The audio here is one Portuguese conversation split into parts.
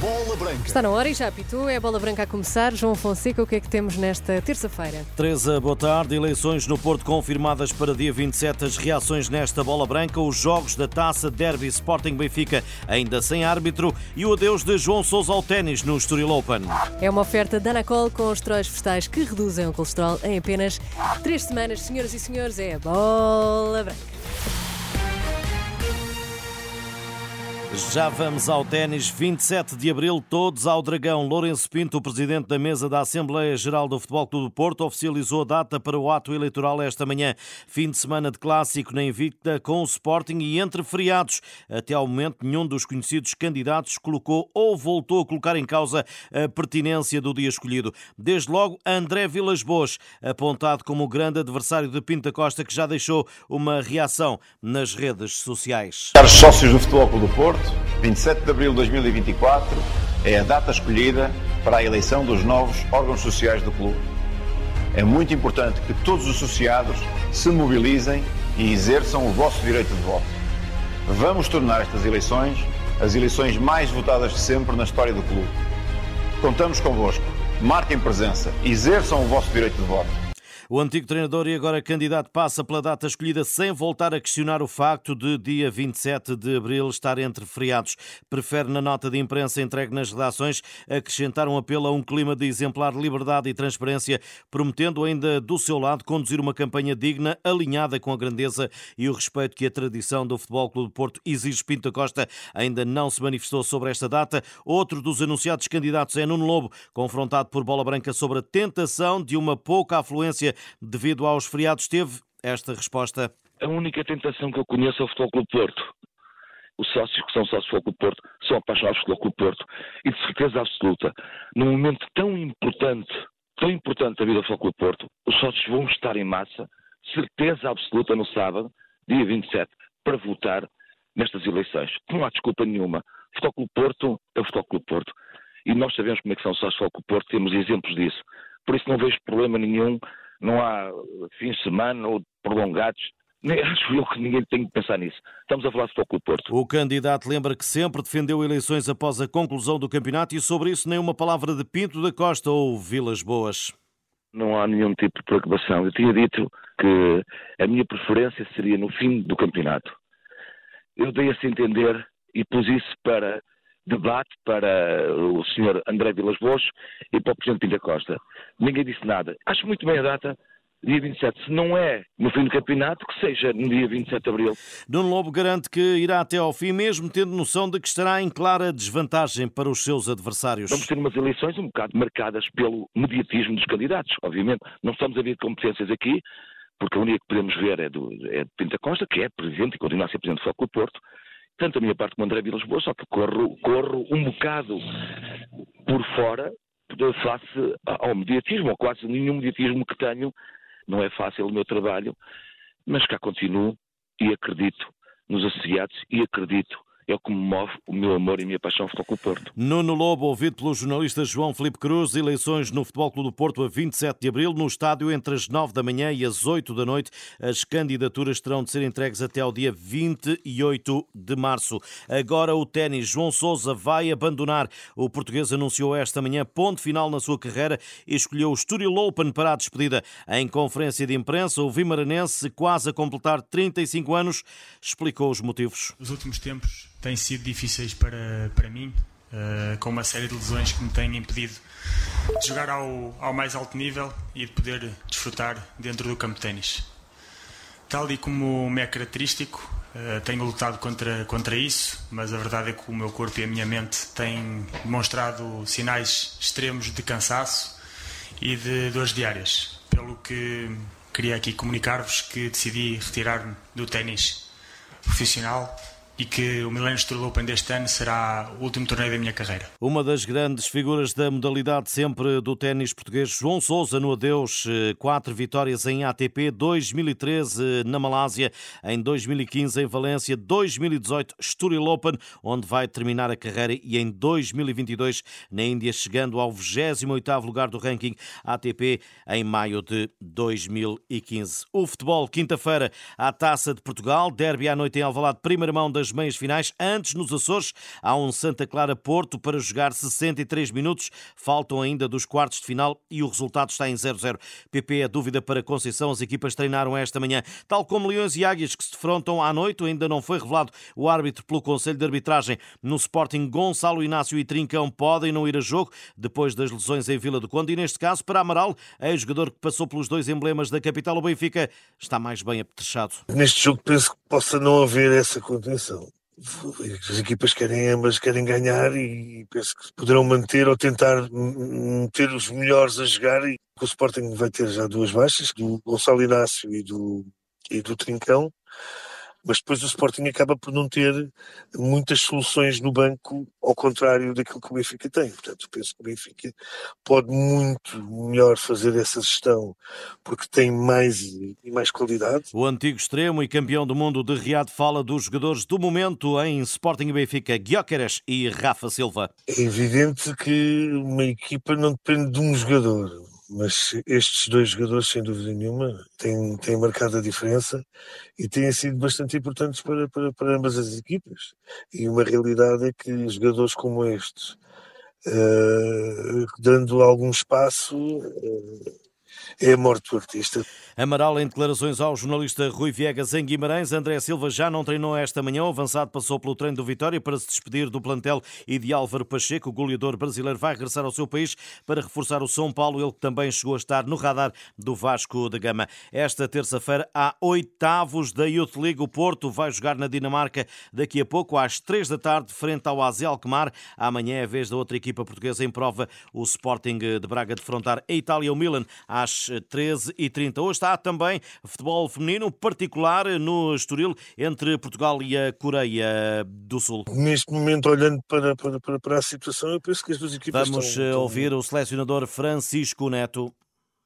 Bola Branca. Está na hora e já apitou, é a bola branca a começar. João Fonseca, o que é que temos nesta terça-feira? Teresa, boa tarde. Eleições no Porto confirmadas para dia 27. As reações nesta bola branca, os jogos da taça Derby Sporting Benfica ainda sem árbitro e o adeus de João Sousa ao ténis no Estoril Open. É uma oferta da Anacol com os tróis vegetais que reduzem o colesterol em apenas três semanas. Senhoras e senhores, é a bola branca. Já vamos ao ténis, 27 de abril, todos ao Dragão. Lourenço Pinto, o presidente da mesa da Assembleia Geral do Futebol Clube do Porto, oficializou a data para o ato eleitoral esta manhã. Fim de semana de clássico na Invicta com o Sporting e entre feriados. Até ao momento, nenhum dos conhecidos candidatos colocou ou voltou a colocar em causa a pertinência do dia escolhido. Desde logo, André Vilas Boas, apontado como o grande adversário de Pinto Costa, que já deixou uma reação nas redes sociais. Caros sócios do Futebol Clube do Porto, 27 de abril de 2024 é a data escolhida para a eleição dos novos órgãos sociais do clube. É muito importante que todos os associados se mobilizem e exerçam o vosso direito de voto. Vamos tornar estas eleições as eleições mais votadas de sempre na história do clube. Contamos convosco. Marquem presença. Exerçam o vosso direito de voto. O antigo treinador e agora candidato passa pela data escolhida sem voltar a questionar o facto de dia 27 de abril estar entre feriados. Prefere, na nota de imprensa entregue nas redações, acrescentar um apelo a um clima de exemplar liberdade e transparência, prometendo ainda do seu lado conduzir uma campanha digna, alinhada com a grandeza e o respeito que a tradição do Futebol Clube do Porto exige. Pinto Costa ainda não se manifestou sobre esta data. Outro dos anunciados candidatos é Nuno Lobo, confrontado por Bola Branca sobre a tentação de uma pouca afluência devido aos feriados, teve esta resposta. A única tentação que eu conheço é o Futebol Clube Porto. Os sócios que são sócios do Futebol Clube Porto são apaixonados pelo Clube Porto. E de certeza absoluta, num momento tão importante, tão importante da vida do Futebol Clube Porto, os sócios vão estar em massa, certeza absoluta no sábado, dia 27, para votar nestas eleições. Não há desculpa nenhuma. Futebol Clube Porto é o Futebol Clube Porto. E nós sabemos como é que são os sócios do Futebol Clube Porto, temos exemplos disso. Por isso não vejo problema nenhum não há fins de semana ou prolongados. Nem acho eu que ninguém tem que pensar nisso. Estamos a falar de Futebol Porto. O candidato lembra que sempre defendeu eleições após a conclusão do campeonato e sobre isso nem uma palavra de Pinto da Costa ou Vilas Boas. Não há nenhum tipo de preocupação. Eu tinha dito que a minha preferência seria no fim do campeonato. Eu dei a se entender e pus isso para debate para o Sr. André Vilas Boas e para o Presidente Pinta Costa. Ninguém disse nada. Acho muito bem a data, dia 27. Se não é no fim do campeonato, que seja no dia 27 de abril. Nuno Lobo garante que irá até ao fim, mesmo tendo noção de que estará em clara desvantagem para os seus adversários. Vamos ter umas eleições um bocado marcadas pelo mediatismo dos candidatos, obviamente. Não estamos a ver competências aqui, porque a única que podemos ver é, do, é de Pinta Costa, que é presidente e continua a ser presidente do Foco do Porto, tanto a minha parte como André Vilas Boas, só que corro, corro um bocado por fora face ao mediatismo, ou quase nenhum mediatismo que tenho. Não é fácil o meu trabalho, mas cá continuo e acredito nos associados e acredito é o que me move o meu amor e a minha paixão ao Futebol Clube Porto. Nuno Lobo, ouvido pelo jornalista João Felipe Cruz, eleições no Futebol Clube do Porto a 27 de abril, no estádio entre as 9 da manhã e as 8 da noite. As candidaturas terão de ser entregues até ao dia 28 de março. Agora o ténis. João Sousa vai abandonar. O português anunciou esta manhã ponto final na sua carreira e escolheu o Estoril Open para a despedida. Em conferência de imprensa, o Vimaranense, quase a completar 35 anos, explicou os motivos. Os últimos tempos têm sido difíceis para, para mim, uh, com uma série de lesões que me têm impedido de jogar ao, ao mais alto nível e de poder desfrutar dentro do campo de ténis. Tal e como me é característico, uh, tenho lutado contra, contra isso, mas a verdade é que o meu corpo e a minha mente têm demonstrado sinais extremos de cansaço e de dores diárias, pelo que queria aqui comunicar-vos que decidi retirar-me do ténis profissional e que o Millennium Tour Open deste ano será o último torneio da minha carreira. Uma das grandes figuras da modalidade sempre do ténis português, João Sousa no adeus, eh, quatro vitórias em ATP, 2013 na Malásia, em 2015 em Valência, 2018 Estoril Open, onde vai terminar a carreira e em 2022 na Índia, chegando ao 28º lugar do ranking ATP em maio de 2015. O futebol, quinta-feira, a Taça de Portugal, derby à noite em Alvalade, primeira mão das das meias finais. Antes, nos Açores, há um Santa Clara Porto para jogar 63 minutos. Faltam ainda dos quartos de final e o resultado está em 0-0. PP é dúvida para Conceição. As equipas treinaram esta manhã. Tal como Leões e Águias que se defrontam à noite, ainda não foi revelado o árbitro pelo Conselho de Arbitragem. No Sporting, Gonçalo Inácio e Trincão podem não ir a jogo depois das lesões em Vila do Conde. E neste caso, para Amaral, ex-jogador que passou pelos dois emblemas da capital, o Benfica, está mais bem apetrechado. Neste jogo penso que possa não haver essa contenção. As equipas querem ambas querem ganhar e penso que poderão manter ou tentar meter os melhores a jogar e o Sporting vai ter já duas baixas, do Gonçalo Inácio e do, e do Trincão mas depois o Sporting acaba por não ter muitas soluções no banco, ao contrário daquilo que o Benfica tem. Portanto, penso que o Benfica pode muito melhor fazer essa gestão, porque tem mais e mais qualidade. O antigo extremo e campeão do mundo de Riad fala dos jogadores do momento em Sporting e Benfica, Guióqueras e Rafa Silva. É evidente que uma equipa não depende de um jogador mas estes dois jogadores, sem dúvida nenhuma, têm, têm marcado a diferença e têm sido bastante importantes para, para, para ambas as equipas. E uma realidade é que jogadores como estes, uh, dando algum espaço, uh, é a morte do artista. Amaral, em declarações ao jornalista Rui Viegas em Guimarães, André Silva já não treinou esta manhã. O avançado passou pelo treino do Vitória para se despedir do plantel e de Álvaro Pacheco. O goleador brasileiro vai regressar ao seu país para reforçar o São Paulo, ele também chegou a estar no radar do Vasco da Gama. Esta terça-feira, há oitavos da Youth League. O Porto vai jogar na Dinamarca daqui a pouco, às três da tarde, frente ao AZ Alkmaar. Amanhã é a vez da outra equipa portuguesa em prova, o Sporting de Braga, defrontar a Itália, o Milan, às 13h30. Hoje está também futebol feminino, particular no Estoril, entre Portugal e a Coreia do Sul. Neste momento, olhando para, para, para a situação, eu penso que as duas equipas Vamos estão, eh, ouvir o selecionador Francisco Neto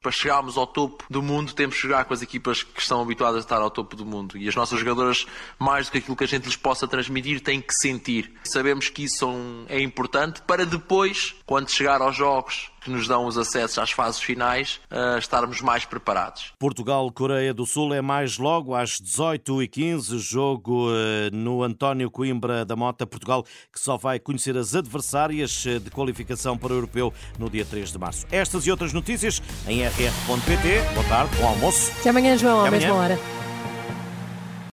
para chegarmos ao topo do mundo, temos que jogar com as equipas que estão habituadas a estar ao topo do mundo. E as nossas jogadoras, mais do que aquilo que a gente lhes possa transmitir, têm que sentir. Sabemos que isso é importante para depois, quando chegar aos jogos que nos dão os acessos às fases finais, uh, estarmos mais preparados. Portugal-Coreia do Sul é mais logo às 18h15, jogo uh, no António Coimbra da Mota, Portugal, que só vai conhecer as adversárias uh, de qualificação para o Europeu no dia 3 de março. Estas e outras notícias em rr.pt. Boa tarde, bom almoço. Até amanhã, João, à mesma hora.